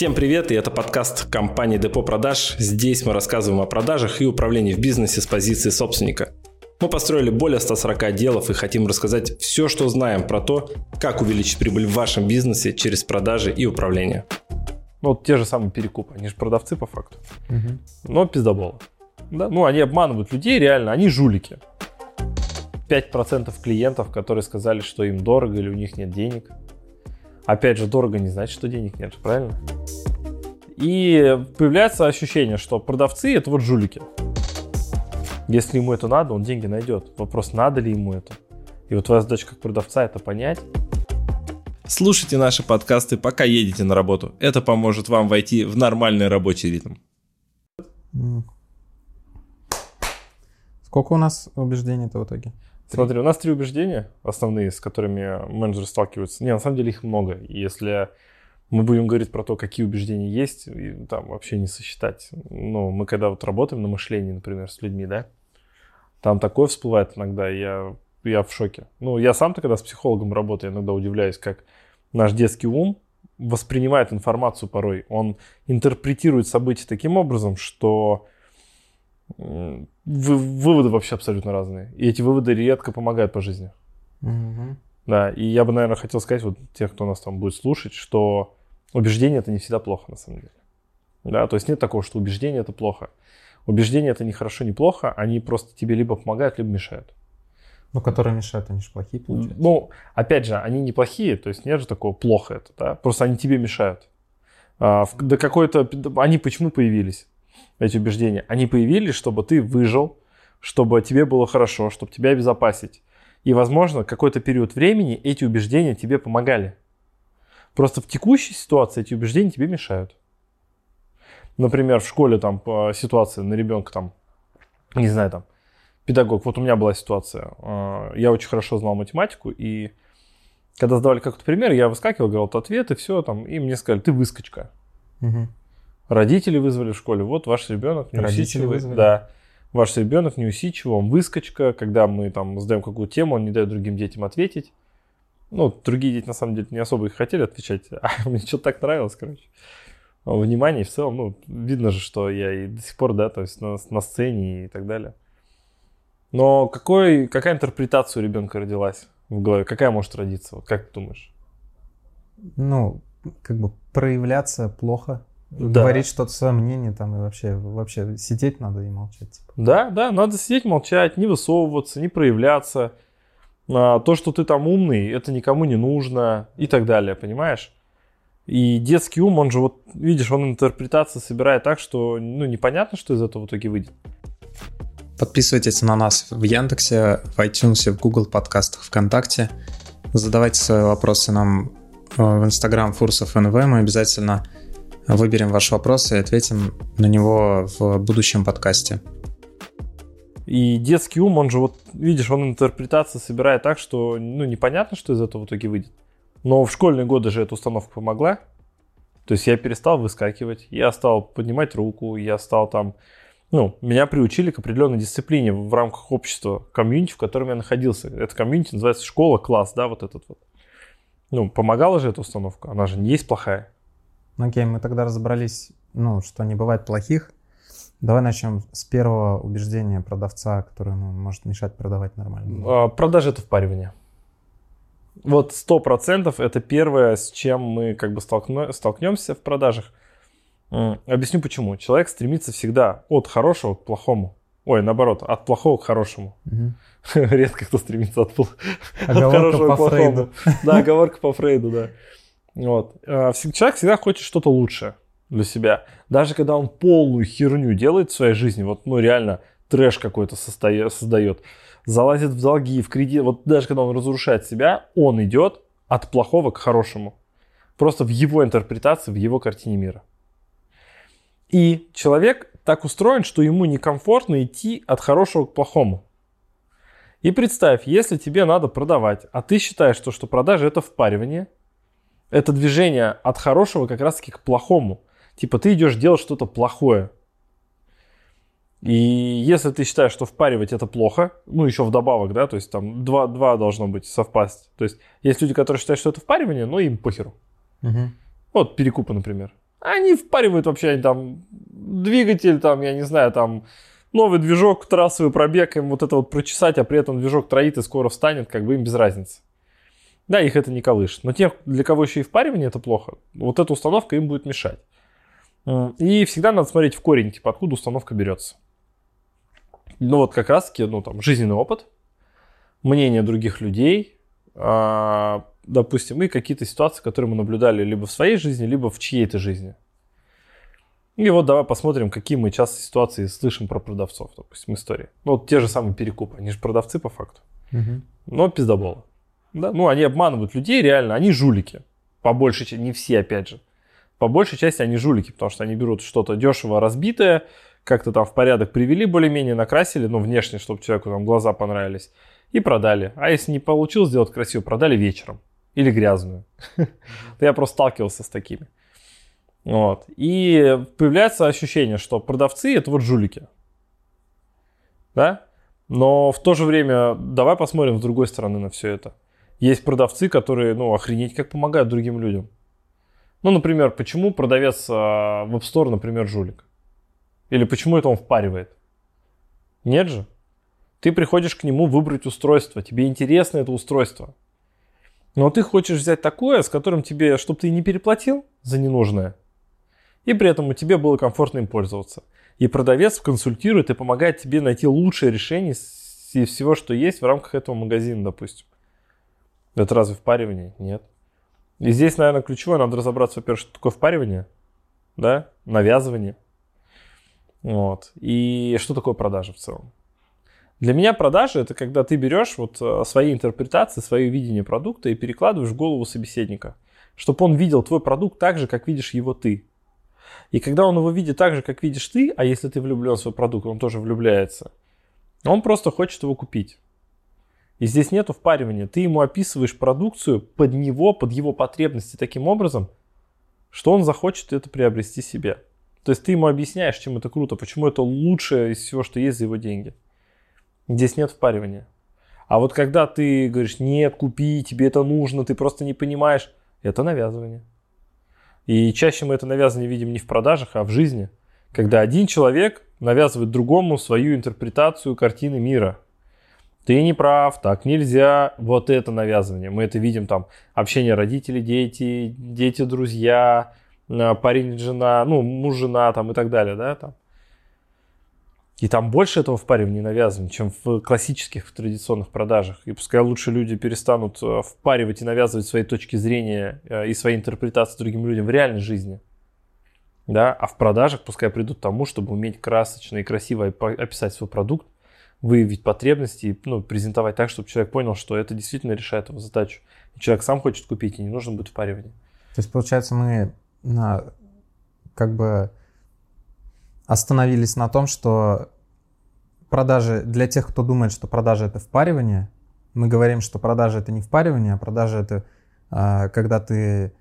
Всем привет, и это подкаст компании Депо Продаж. Здесь мы рассказываем о продажах и управлении в бизнесе с позиции собственника. Мы построили более 140 отделов и хотим рассказать все, что знаем про то, как увеличить прибыль в вашем бизнесе через продажи и управление. Вот те же самые перекупы, они же продавцы по факту. Угу. Но пиздоболы. Да? Ну, они обманывают людей реально, они жулики. 5% клиентов, которые сказали, что им дорого или у них нет денег. Опять же, дорого не значит, что денег нет, правильно? И появляется ощущение, что продавцы это вот жулики. Если ему это надо, он деньги найдет. Вопрос, надо ли ему это. И вот твоя задача как продавца это понять. Слушайте наши подкасты, пока едете на работу. Это поможет вам войти в нормальный рабочий ритм. Сколько у нас убеждений-то в итоге? Смотри, у нас три убеждения основные, с которыми менеджеры сталкиваются. Не, на самом деле их много. И если мы будем говорить про то, какие убеждения есть, и там вообще не сосчитать. Ну, мы когда вот работаем на мышлении, например, с людьми, да, там такое всплывает иногда, я, я в шоке. Ну, я сам-то, когда с психологом работаю, иногда удивляюсь, как наш детский ум воспринимает информацию порой. Он интерпретирует события таким образом, что выводы вообще абсолютно разные. И эти выводы редко помогают по жизни. Угу. Да, и я бы, наверное, хотел сказать вот тех, кто нас там будет слушать, что убеждение это не всегда плохо на самом деле. Да, то есть нет такого, что убеждение это плохо. Убеждения это не хорошо, не плохо, они просто тебе либо помогают, либо мешают. Ну, которые мешают, они же плохие, получается. Ну, опять же, они не плохие, то есть нет же такого плохо это, да, просто они тебе мешают. А, в, до какой-то, они почему появились? Эти убеждения, они появились, чтобы ты выжил, чтобы тебе было хорошо, чтобы тебя обезопасить. И, возможно, какой-то период времени эти убеждения тебе помогали. Просто в текущей ситуации эти убеждения тебе мешают. Например, в школе там ситуация на ребенка там, не знаю, там, педагог. Вот у меня была ситуация. А, я очень хорошо знал математику, и когда сдавали какой-то пример, я выскакивал, говорил ответ, и все, там, и мне сказали, ты выскочка. Угу. Родители вызвали в школе. Вот ваш ребенок неусидчивый. Да. Ваш ребенок неусидчивый, он выскочка. Когда мы там задаем какую-то тему, он не дает другим детям ответить. Ну, другие дети на самом деле не особо их хотели отвечать, а мне что-то так нравилось, короче. Внимание в целом, ну, видно же, что я и до сих пор, да, то есть на, на сцене и так далее. Но какой, какая интерпретация у ребенка родилась в голове? Какая может родиться? Вот как ты думаешь? Ну, как бы проявляться плохо да. говорить что-то свое мнение там и вообще, вообще сидеть надо и молчать. Типа. Да, да, надо сидеть, молчать, не высовываться, не проявляться. А, то, что ты там умный, это никому не нужно и так далее, понимаешь? И детский ум, он же вот, видишь, он интерпретации собирает так, что ну, непонятно, что из этого в итоге выйдет. Подписывайтесь на нас в Яндексе, в iTunes, в Google подкастах, ВКонтакте. Задавайте свои вопросы нам э, в Instagram Фурсов НВ. Мы обязательно выберем ваш вопрос и ответим на него в будущем подкасте. И детский ум, он же вот, видишь, он интерпретации собирает так, что ну, непонятно, что из этого в итоге выйдет. Но в школьные годы же эта установка помогла. То есть я перестал выскакивать, я стал поднимать руку, я стал там... Ну, меня приучили к определенной дисциплине в рамках общества, комьюнити, в котором я находился. Это комьюнити называется школа, класс, да, вот этот вот. Ну, помогала же эта установка, она же не есть плохая. Ну окей, мы тогда разобрались, ну, что не бывает плохих. Давай начнем с первого убеждения продавца, которое ну, может мешать продавать нормально. А, продажи это впаривание. Вот сто процентов это первое, с чем мы как бы столкно, столкнемся в продажах. Объясню почему. Человек стремится всегда от хорошего к плохому. Ой, наоборот, от плохого к хорошему. Угу. Редко кто стремится от, от хорошего к плохому. Да, оговорка по Фрейду, да. Вот. А, человек всегда хочет что-то лучшее для себя. Даже когда он полную херню делает в своей жизни, вот, ну, реально трэш какой-то создает, залазит в долги, в кредит, вот даже когда он разрушает себя, он идет от плохого к хорошему. Просто в его интерпретации, в его картине мира. И человек так устроен, что ему некомфортно идти от хорошего к плохому. И представь, если тебе надо продавать, а ты считаешь, что, что продажа это впаривание – это движение от хорошего как раз-таки к плохому. Типа ты идешь делать что-то плохое. И если ты считаешь, что впаривать это плохо, ну еще вдобавок, да, то есть там два, два должно быть совпасть. То есть есть люди, которые считают, что это впаривание, но им похеру. Угу. Вот перекупы, например. Они впаривают вообще там двигатель, там, я не знаю, там новый движок, трассовый пробег, им вот это вот прочесать, а при этом движок троит и скоро встанет, как бы им без разницы. Да, их это не колышет. Но тех, для кого еще и впаривание это плохо, вот эта установка им будет мешать. И всегда надо смотреть в корень, типа, откуда установка берется. Ну вот как раз таки, ну там, жизненный опыт, мнение других людей, а, допустим, и какие-то ситуации, которые мы наблюдали либо в своей жизни, либо в чьей-то жизни. И вот давай посмотрим, какие мы часто ситуации слышим про продавцов, допустим, истории. Ну, вот те же самые перекупы, они же продавцы по факту. Угу. Но пиздоболы. Да? Ну, они обманывают людей реально, они жулики. По большей части, не все, опять же. По большей части они жулики, потому что они берут что-то дешево разбитое, как-то там в порядок привели более-менее, накрасили, ну, внешне, чтобы человеку там глаза понравились, и продали. А если не получилось сделать красиво, продали вечером. Или грязную. Я просто сталкивался с такими. Вот. И появляется ощущение, что продавцы это вот жулики. Да? Но в то же время давай посмотрим с другой стороны на все это. Есть продавцы, которые, ну, охренеть как помогают другим людям. Ну, например, почему продавец а, в App Store, например, жулик? Или почему это он впаривает? Нет же. Ты приходишь к нему выбрать устройство, тебе интересно это устройство. Но ты хочешь взять такое, с которым тебе, чтобы ты не переплатил за ненужное, и при этом у тебя было комфортно им пользоваться. И продавец консультирует и помогает тебе найти лучшее решение из всего, что есть в рамках этого магазина, допустим. Это разве впаривание? Нет. И здесь, наверное, ключевое, надо разобраться, во-первых, что такое впаривание, да, навязывание. Вот. И что такое продажа в целом. Для меня продажа это когда ты берешь вот э, свои интерпретации, свое видение продукта и перекладываешь в голову собеседника, чтобы он видел твой продукт так же, как видишь его ты. И когда он его видит так же, как видишь ты, а если ты влюблен в свой продукт, он тоже влюбляется, он просто хочет его купить. И здесь нету впаривания. Ты ему описываешь продукцию под него, под его потребности таким образом, что он захочет это приобрести себе. То есть ты ему объясняешь, чем это круто, почему это лучшее из всего, что есть за его деньги. Здесь нет впаривания. А вот когда ты говоришь, нет, купи, тебе это нужно, ты просто не понимаешь, это навязывание. И чаще мы это навязывание видим не в продажах, а в жизни. Когда один человек навязывает другому свою интерпретацию картины мира. Ты не прав, так нельзя. Вот это навязывание. Мы это видим там. Общение родителей, дети, дети, друзья, э, парень, жена, ну, муж, жена там и так далее, да, там. И там больше этого впаривания навязано, чем в классических, в традиционных продажах. И пускай лучше люди перестанут э, впаривать и навязывать свои точки зрения э, и свои интерпретации другим людям в реальной жизни. Да? А в продажах пускай придут к тому, чтобы уметь красочно и красиво описать свой продукт, выявить потребности и ну, презентовать так, чтобы человек понял, что это действительно решает его задачу. И человек сам хочет купить, и не нужно будет впаривание. То есть, получается, мы на, как бы остановились на том, что продажи, для тех, кто думает, что продажи это впаривание, мы говорим, что продажи это не впаривание, а продажи это а, когда ты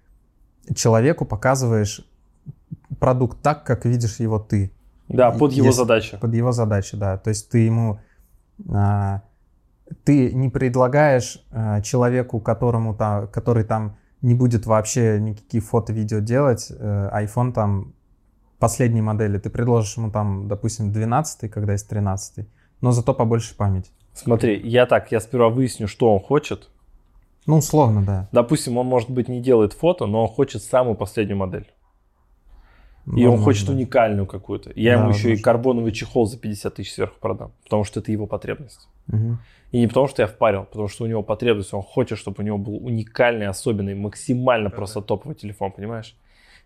человеку показываешь продукт так, как видишь его ты. Да, под его Если, задачу. Под его задачу, да. То есть ты ему... А, ты не предлагаешь а, человеку, которому там, который там не будет вообще никакие фото-видео делать, э, iPhone там последней модели, ты предложишь ему там, допустим, 12 когда есть 13 но зато побольше память. Смотри, я так, я сперва выясню, что он хочет. Ну, условно, да. Допустим, он, может быть, не делает фото, но он хочет самую последнюю модель. И он хочет уникальную какую-то. Я да, ему еще и карбоновый чехол за 50 тысяч сверху продам, потому что это его потребность. Угу. И не потому что я впарил, потому что у него потребность, он хочет, чтобы у него был уникальный, особенный, максимально просто топовый телефон, понимаешь?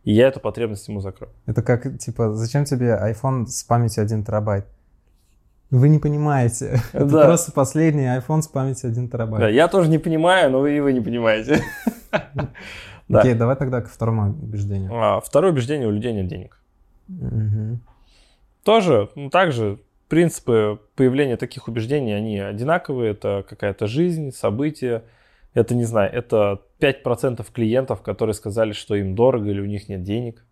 И я эту потребность ему закрою. Это как, типа, зачем тебе iPhone с памятью 1 терабайт? Вы не понимаете. Да. Это просто последний iPhone с памятью 1 терабайт. Да, я тоже не понимаю, но и вы не понимаете. Окей, давай тогда к второму убеждению. А, второе убеждение, у людей нет денег. Тоже, ну, также принципы появления таких убеждений, они одинаковые. Это какая-то жизнь, события. Это, не знаю, это 5% клиентов, которые сказали, что им дорого или у них нет денег.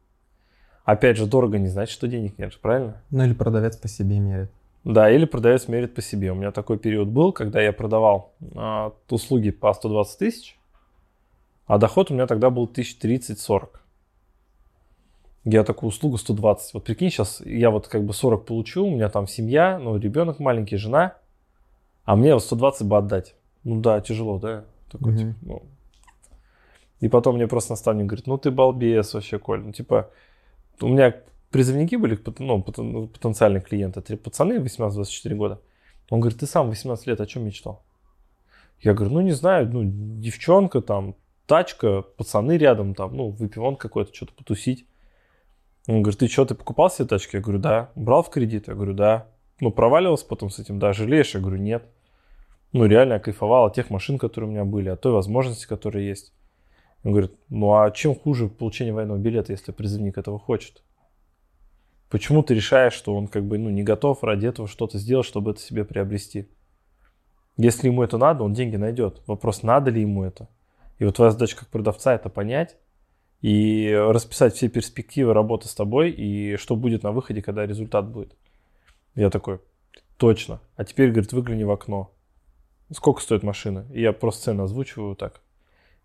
Опять же, дорого не значит, что денег нет, правильно? Ну или продавец по себе мерит. Да, или продавец мерит по себе. У меня такой период был, когда я продавал а, услуги по 120 тысяч, а доход у меня тогда был 1030-40. Я такую услугу 120. Вот прикинь, сейчас я вот как бы 40 получу, у меня там семья, ну, ребенок маленький, жена, а мне вот 120 бы отдать. Ну да, тяжело, да? Такой, Мгм. типа, ну. И потом мне просто наставник говорит, ну ты балбес вообще, Коль. Ну типа, у меня призывники были, ну, ну, потенциальные клиенты, три пацаны 18-24 года. Он говорит, ты сам 18 лет о чем мечтал? Я говорю, ну не знаю, ну девчонка там, тачка, пацаны рядом там, ну выпивон какой-то, что-то потусить. Он говорит, ты что, ты покупал себе тачки? Я говорю, да. Брал в кредит? Я говорю, да. Ну, проваливался потом с этим, да. Жалеешь? Я говорю, нет. Ну, реально я кайфовал от тех машин, которые у меня были, от той возможности, которая есть. Он говорит, ну а чем хуже получение военного билета, если призывник этого хочет? Почему ты решаешь, что он как бы ну, не готов ради этого что-то сделать, чтобы это себе приобрести? Если ему это надо, он деньги найдет. Вопрос, надо ли ему это? И вот твоя задача как продавца это понять и расписать все перспективы работы с тобой и что будет на выходе, когда результат будет. Я такой, точно. А теперь, говорит, выгляни в окно. Сколько стоит машина? И я просто цену озвучиваю так.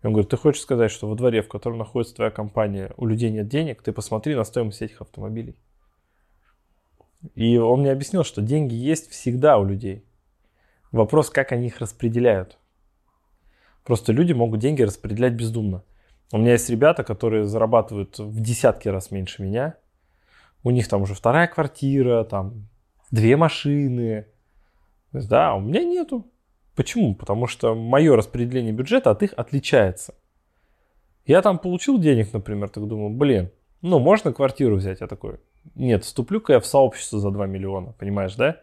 И он говорит, ты хочешь сказать, что во дворе, в котором находится твоя компания, у людей нет денег, ты посмотри на стоимость этих автомобилей. И он мне объяснил, что деньги есть всегда у людей. Вопрос, как они их распределяют. Просто люди могут деньги распределять бездумно. У меня есть ребята, которые зарабатывают в десятки раз меньше меня. У них там уже вторая квартира, там две машины. Да, у меня нету. Почему? Потому что мое распределение бюджета от их отличается. Я там получил денег, например, так думаю, блин, ну можно квартиру взять? Я такой, нет, вступлю-ка я в сообщество за 2 миллиона, понимаешь, да?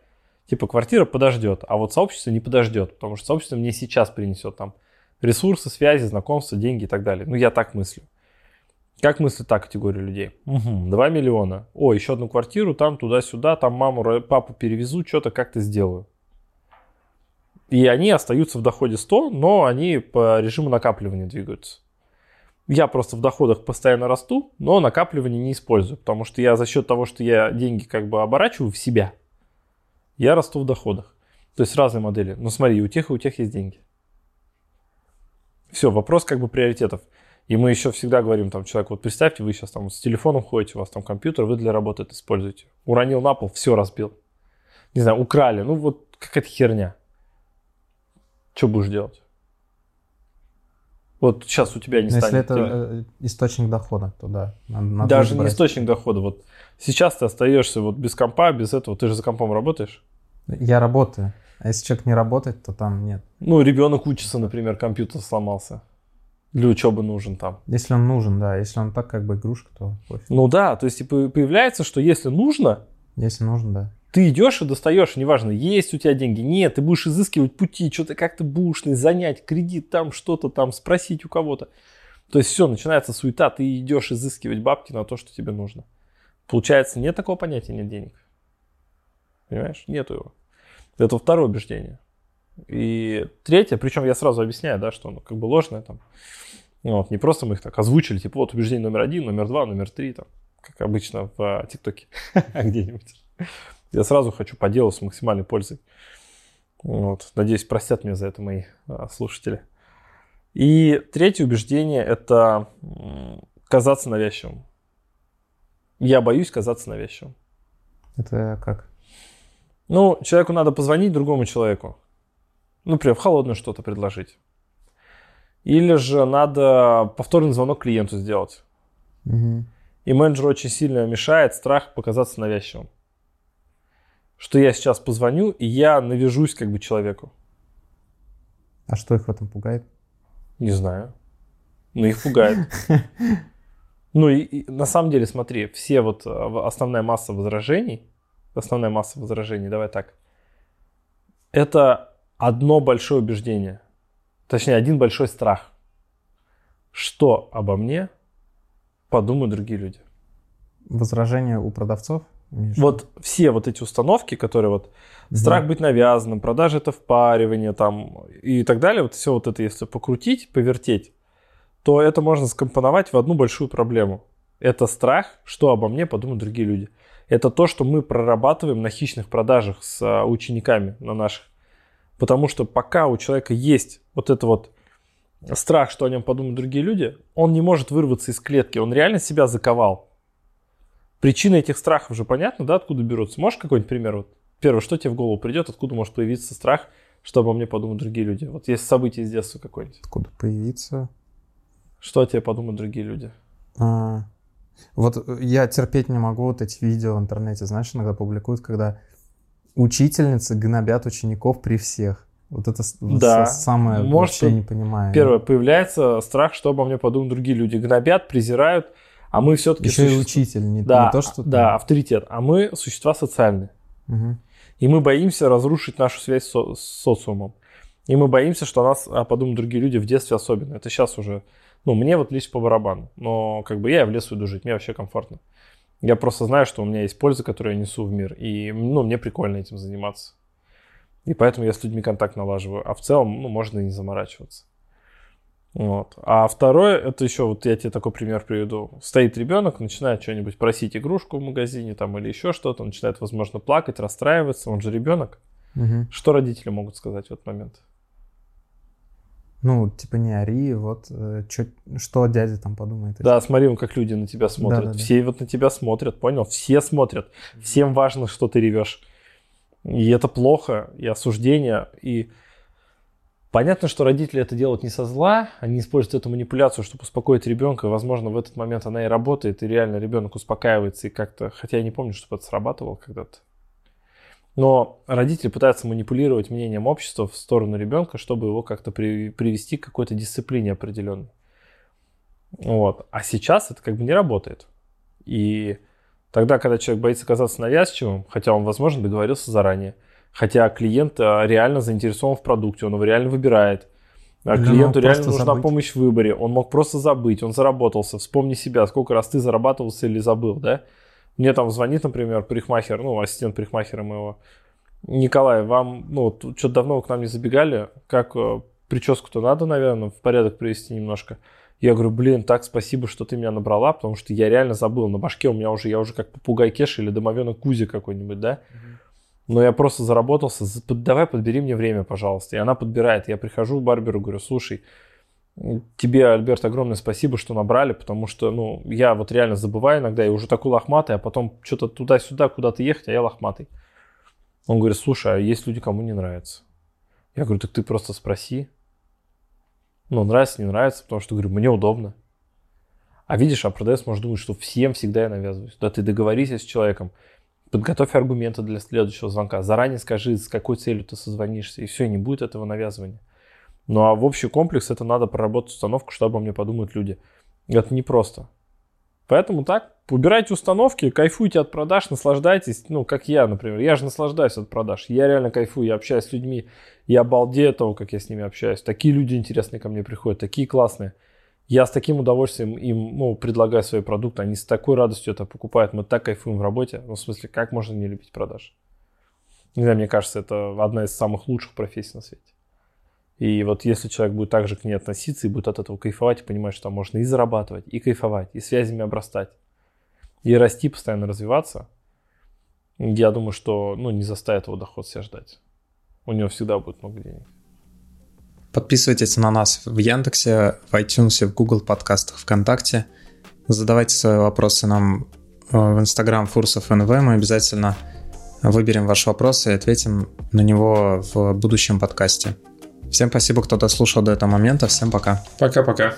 Типа квартира подождет, а вот сообщество не подождет, потому что сообщество мне сейчас принесет там ресурсы, связи, знакомства, деньги и так далее. Ну, я так мыслю. Как мыслит та категория людей? Угу, 2 миллиона. О, еще одну квартиру, там туда-сюда, там маму, папу перевезу, что-то как-то сделаю. И они остаются в доходе 100, но они по режиму накапливания двигаются. Я просто в доходах постоянно расту, но накапливание не использую, потому что я за счет того, что я деньги как бы оборачиваю в себя, я расту в доходах. То есть разные модели. Ну смотри, у тех, и у тех есть деньги. Все, вопрос как бы приоритетов. И мы еще всегда говорим там человеку, вот представьте, вы сейчас там с телефоном ходите, у вас там компьютер, вы для работы это используете. Уронил на пол, все разбил. Не знаю, украли, ну вот какая-то херня. Что будешь делать? Вот сейчас у тебя не Но если станет. это теле- э, источник дохода, то да. Надо, Даже не брать. источник дохода. Вот сейчас ты остаешься вот без компа, без этого. Ты же за компом работаешь. Я работаю. А если человек не работает, то там нет. Ну, ребенок учится, например, компьютер сломался. Для учебы нужен там. Если он нужен, да. Если он так как бы игрушка, то пофиг. Ну да, то есть типа, появляется, что если нужно, Если нужен, да. ты идешь и достаешь, неважно, есть у тебя деньги, нет, ты будешь изыскивать пути, что-то как-то бушный, занять кредит там, что-то там, спросить у кого-то. То есть все, начинается суета, ты идешь изыскивать бабки на то, что тебе нужно. Получается, нет такого понятия, нет денег. Понимаешь? Нету его. Это второе убеждение. И третье, причем я сразу объясняю, да, что оно как бы ложное там. Ну, вот, не просто мы их так озвучили, типа вот убеждение номер один, номер два, номер три, там, как обычно в а, ТикТоке где-нибудь. Я сразу хочу по делу с максимальной пользой. Вот. Надеюсь, простят меня за это мои а, слушатели. И третье убеждение – это казаться навязчивым. Я боюсь казаться навязчивым. Это как? Ну, человеку надо позвонить другому человеку. Ну, например, в холодную что-то предложить. Или же надо повторный звонок клиенту сделать. Мгм. И менеджеру очень сильно мешает страх показаться навязчивым. Что я сейчас позвоню, и я навяжусь как бы человеку. А что их в этом пугает? Не знаю. Ну, их пугает. Ну, и, и на самом деле, смотри, все вот в- основная масса возражений, основная масса возражений, давай так, это одно большое убеждение, точнее, один большой страх. Что обо мне подумают другие люди? Возражения у продавцов? В Вот все вот эти установки, которые вот виду? страх Да. быть навязанным, продажа это впаривание там и так далее, вот все вот это, если покрутить, повертеть, то это можно скомпоновать в одну большую проблему. Это страх, что обо мне подумают другие люди. Это то, что мы прорабатываем на хищных продажах с а, учениками на наших. Потому что пока у человека есть вот это вот страх, что о нем подумают другие люди, он не может вырваться из клетки, он реально себя заковал. причины этих страхов же понятно, да, откуда берутся? Можешь какой-нибудь пример? Вот первое, что тебе в голову придет, откуда может появиться страх, чтобы обо мне подумать другие люди? Вот есть событие из детства какое-нибудь. Откуда появиться? Что о тебе подумают другие люди? А, вот я терпеть не могу вот эти видео в интернете, знаешь, иногда публикуют, когда учительницы гнобят учеников при всех. Вот это да. самое Может, вообще не понимаю. Первое, появляется страх, что обо мне подумают другие люди. Гнобят, презирают, а мы все-таки... Еще существ... и учитель, не, да, не то, что... Да, авторитет. А мы существа социальные. Угу. И мы боимся разрушить нашу связь со- с социумом. И мы боимся, что нас а, подумают другие люди в детстве особенно. Это сейчас уже... Ну, мне вот лично по барабану. Но как бы я в лес уйду жить, мне вообще комфортно. Я просто знаю, что у меня есть польза, которую я несу в мир. И, ну, мне прикольно этим заниматься. И поэтому я с людьми контакт налаживаю. А в целом, ну, можно и не заморачиваться. Вот. А второе, это еще, вот я тебе такой пример приведу. Стоит ребенок, начинает что-нибудь просить игрушку в магазине там или еще что-то, начинает, возможно, плакать, расстраиваться, он же ребенок. Угу. Что родители могут сказать в этот момент? Ну, типа не ори, вот э, чё, что дядя там подумает. Да, смотри, он как люди на тебя смотрят. Да, да, Все да. вот на тебя смотрят, понял? Все смотрят. Всем важно, что ты ревешь. И это плохо, и осуждение, и понятно, что родители это делают не со зла, они используют эту манипуляцию, чтобы успокоить ребенка, возможно, в этот момент она и работает, и реально ребенок успокаивается, и как-то, хотя я не помню, чтобы это срабатывало когда-то. Но родители пытаются манипулировать мнением общества в сторону ребенка, чтобы его как-то при, привести к какой-то дисциплине определенной. Вот. А сейчас это как бы не работает. И Тогда, когда человек боится казаться навязчивым, хотя он, возможно, договорился заранее, хотя клиент а, реально заинтересован в продукте, он его реально выбирает, а клиенту реально нужна забыть. помощь в выборе, он мог просто забыть, он заработался, вспомни себя, сколько раз ты зарабатывался или забыл, да? Мне там звонит, например, парикмахер, ну, ассистент парикмахера моего, Николай, вам, ну, что-то давно вы к нам не забегали, как э, прическу-то надо, наверное, в порядок привести немножко. Я говорю, блин, так спасибо, что ты меня набрала, потому что я реально забыл. На башке у меня уже, я уже как попугай Кеша или домовенок Кузи какой-нибудь, да? Но я просто заработался, давай подбери мне время, пожалуйста. И она подбирает. Я прихожу к барберу, говорю, слушай, тебе, Альберт, огромное спасибо, что набрали, потому что, ну, я вот реально забываю иногда, я уже такой лохматый, а потом что-то туда-сюда куда-то ехать, а я лохматый. Он говорит, слушай, а есть люди, кому не нравится. Я говорю, так ты просто спроси. Ну, нравится, не нравится, потому что, говорю, мне удобно. А видишь, а продавец может думать, что всем всегда я навязываюсь. Да ты договорись с человеком, подготовь аргументы для следующего звонка, заранее скажи, с какой целью ты созвонишься, и все, не будет этого навязывания. Ну а в общий комплекс это надо проработать установку, что обо мне подумают люди. Это непросто. Поэтому так, убирайте установки, кайфуйте от продаж, наслаждайтесь. Ну, как я, например. Я же наслаждаюсь от продаж. Я реально кайфую, я общаюсь с людьми. Я обалдею от того, как я с ними общаюсь. Такие люди интересные ко мне приходят, такие классные. Я с таким удовольствием им ну, предлагаю свои продукты. Они с такой радостью это покупают. Мы так кайфуем в работе. Ну, в смысле, как можно не любить продаж? Не знаю, мне кажется, это одна из самых лучших профессий на свете. И вот если человек будет так же к ней относиться и будет от этого кайфовать и понимать, что там можно и зарабатывать, и кайфовать, и связями обрастать, и расти, постоянно развиваться, я думаю, что ну, не заставит его доход себя ждать. У него всегда будет много денег. Подписывайтесь на нас в Яндексе, в iTunes, в Google подкастах, ВКонтакте. Задавайте свои вопросы нам э, в Instagram Фурсов НВ. Мы обязательно выберем ваш вопрос и ответим на него в будущем подкасте. Всем спасибо, кто дослушал до этого момента. Всем пока. Пока-пока.